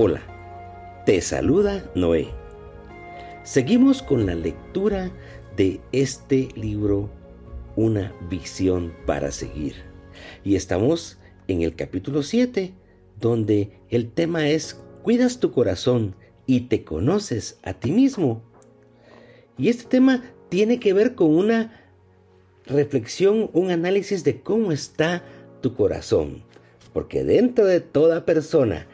Hola, te saluda Noé. Seguimos con la lectura de este libro, Una visión para seguir. Y estamos en el capítulo 7, donde el tema es Cuidas tu corazón y te conoces a ti mismo. Y este tema tiene que ver con una reflexión, un análisis de cómo está tu corazón. Porque dentro de toda persona,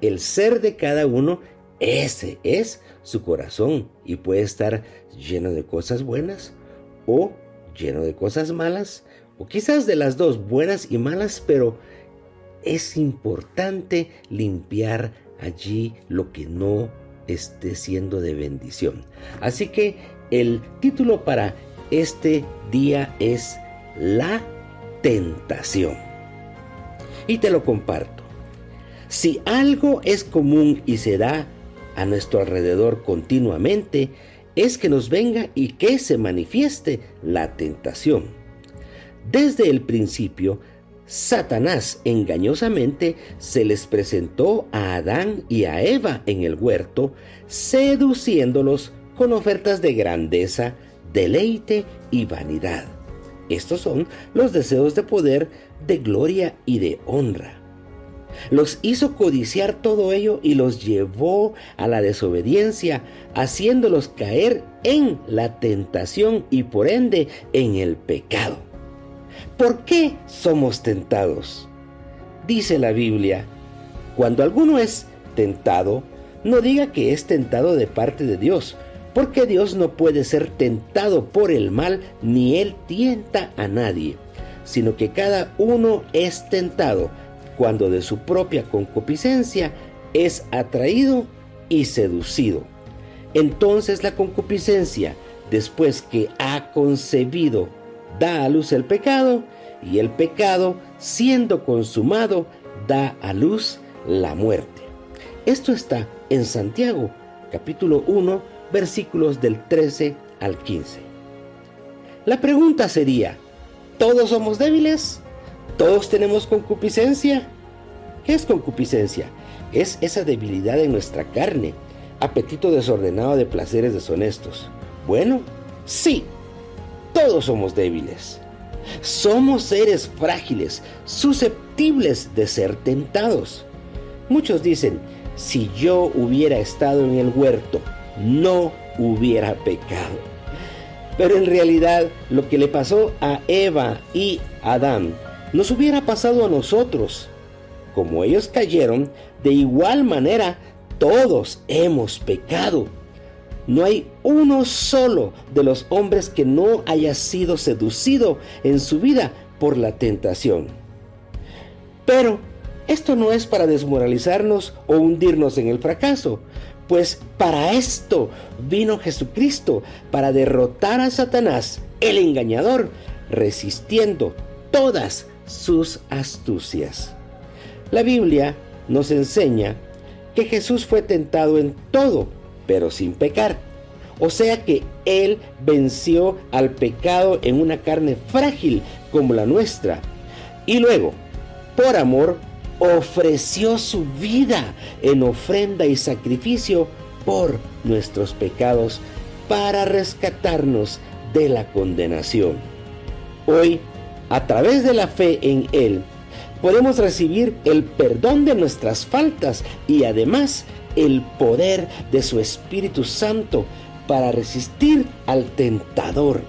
el ser de cada uno, ese es su corazón y puede estar lleno de cosas buenas o lleno de cosas malas o quizás de las dos, buenas y malas, pero es importante limpiar allí lo que no esté siendo de bendición. Así que el título para este día es La tentación. Y te lo comparto. Si algo es común y se da a nuestro alrededor continuamente, es que nos venga y que se manifieste la tentación. Desde el principio, Satanás engañosamente se les presentó a Adán y a Eva en el huerto, seduciéndolos con ofertas de grandeza, deleite y vanidad. Estos son los deseos de poder, de gloria y de honra. Los hizo codiciar todo ello y los llevó a la desobediencia, haciéndolos caer en la tentación y por ende en el pecado. ¿Por qué somos tentados? Dice la Biblia, cuando alguno es tentado, no diga que es tentado de parte de Dios, porque Dios no puede ser tentado por el mal, ni Él tienta a nadie, sino que cada uno es tentado cuando de su propia concupiscencia es atraído y seducido. Entonces la concupiscencia, después que ha concebido, da a luz el pecado, y el pecado, siendo consumado, da a luz la muerte. Esto está en Santiago, capítulo 1, versículos del 13 al 15. La pregunta sería, ¿todos somos débiles? ¿Todos tenemos concupiscencia? ¿Qué es concupiscencia? Es esa debilidad en nuestra carne, apetito desordenado de placeres deshonestos. Bueno, sí, todos somos débiles. Somos seres frágiles, susceptibles de ser tentados. Muchos dicen, si yo hubiera estado en el huerto, no hubiera pecado. Pero en realidad lo que le pasó a Eva y Adán nos hubiera pasado a nosotros. Como ellos cayeron, de igual manera todos hemos pecado. No hay uno solo de los hombres que no haya sido seducido en su vida por la tentación. Pero esto no es para desmoralizarnos o hundirnos en el fracaso, pues para esto vino Jesucristo, para derrotar a Satanás, el engañador, resistiendo todas sus astucias. La Biblia nos enseña que Jesús fue tentado en todo, pero sin pecar. O sea que Él venció al pecado en una carne frágil como la nuestra. Y luego, por amor, ofreció su vida en ofrenda y sacrificio por nuestros pecados para rescatarnos de la condenación. Hoy, a través de la fe en Él, podemos recibir el perdón de nuestras faltas y además el poder de su Espíritu Santo para resistir al tentador,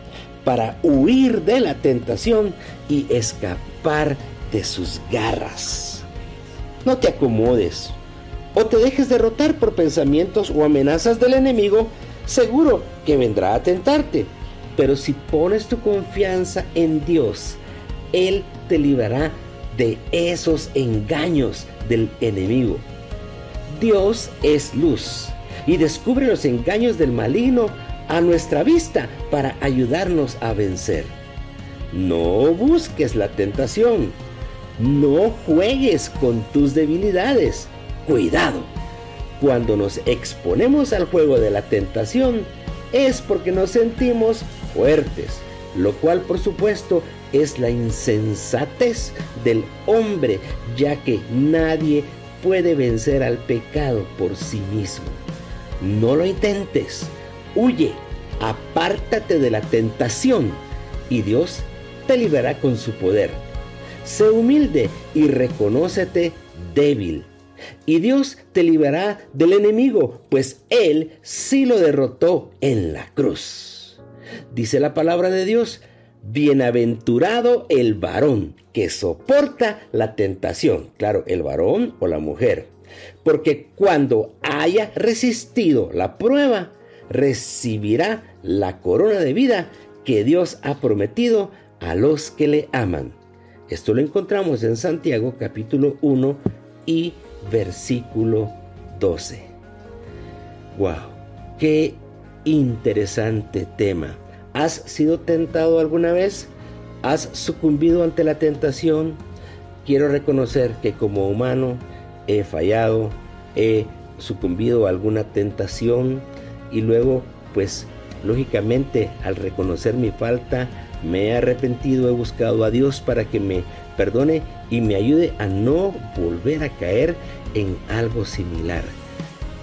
para huir de la tentación y escapar de sus garras. No te acomodes o te dejes derrotar por pensamientos o amenazas del enemigo, seguro que vendrá a tentarte. Pero si pones tu confianza en Dios, Él te librará de esos engaños del enemigo. Dios es luz y descubre los engaños del maligno a nuestra vista para ayudarnos a vencer. No busques la tentación no juegues con tus debilidades. Cuidado. Cuando nos exponemos al juego de la tentación es porque nos sentimos fuertes, lo cual por supuesto es la insensatez del hombre, ya que nadie puede vencer al pecado por sí mismo. No lo intentes. Huye, apártate de la tentación y Dios te libera con su poder. Sé humilde y reconócete débil. Y Dios te liberará del enemigo, pues Él sí lo derrotó en la cruz. Dice la palabra de Dios, Bienaventurado el varón que soporta la tentación. Claro, el varón o la mujer. Porque cuando haya resistido la prueba, recibirá la corona de vida que Dios ha prometido a los que le aman. Esto lo encontramos en Santiago capítulo 1 y versículo 12. ¡Wow! ¡Qué interesante tema! ¿Has sido tentado alguna vez? ¿Has sucumbido ante la tentación? Quiero reconocer que como humano he fallado, he sucumbido a alguna tentación y luego pues lógicamente al reconocer mi falta me he arrepentido, he buscado a Dios para que me perdone y me ayude a no volver a caer en algo similar.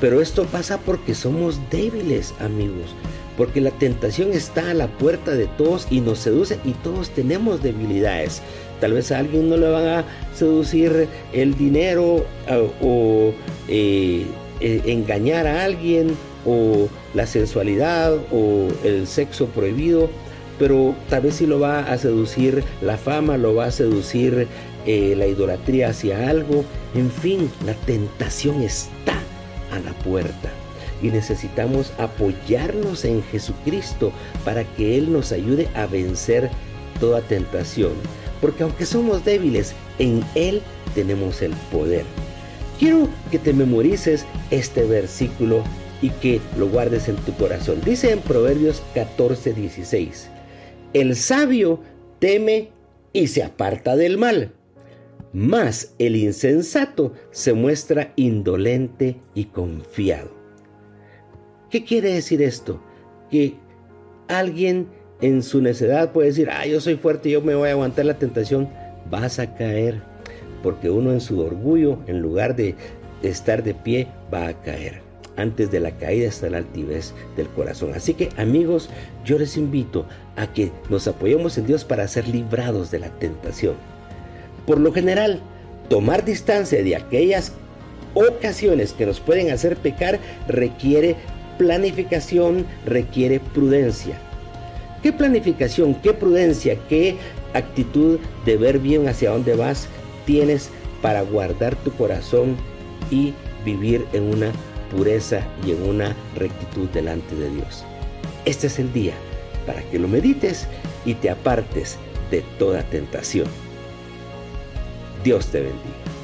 Pero esto pasa porque somos débiles amigos porque la tentación está a la puerta de todos y nos seduce y todos tenemos debilidades. Tal vez a alguien no le van a seducir el dinero o eh, eh, engañar a alguien o la sensualidad o el sexo prohibido, pero tal vez sí lo va a seducir la fama, lo va a seducir eh, la idolatría hacia algo. En fin, la tentación está a la puerta y necesitamos apoyarnos en Jesucristo para que Él nos ayude a vencer toda tentación. Porque aunque somos débiles, en Él tenemos el poder. Quiero que te memorices este versículo y que lo guardes en tu corazón. Dice en Proverbios 14, 16, el sabio teme y se aparta del mal, mas el insensato se muestra indolente y confiado. ¿Qué quiere decir esto? Que alguien en su necedad puede decir, ah, yo soy fuerte, yo me voy a aguantar la tentación. Vas a caer, porque uno en su orgullo, en lugar de estar de pie, va a caer. Antes de la caída está la altivez del corazón. Así que amigos, yo les invito a que nos apoyemos en Dios para ser librados de la tentación. Por lo general, tomar distancia de aquellas ocasiones que nos pueden hacer pecar requiere planificación requiere prudencia. ¿Qué planificación, qué prudencia, qué actitud de ver bien hacia dónde vas tienes para guardar tu corazón y vivir en una pureza y en una rectitud delante de Dios? Este es el día para que lo medites y te apartes de toda tentación. Dios te bendiga.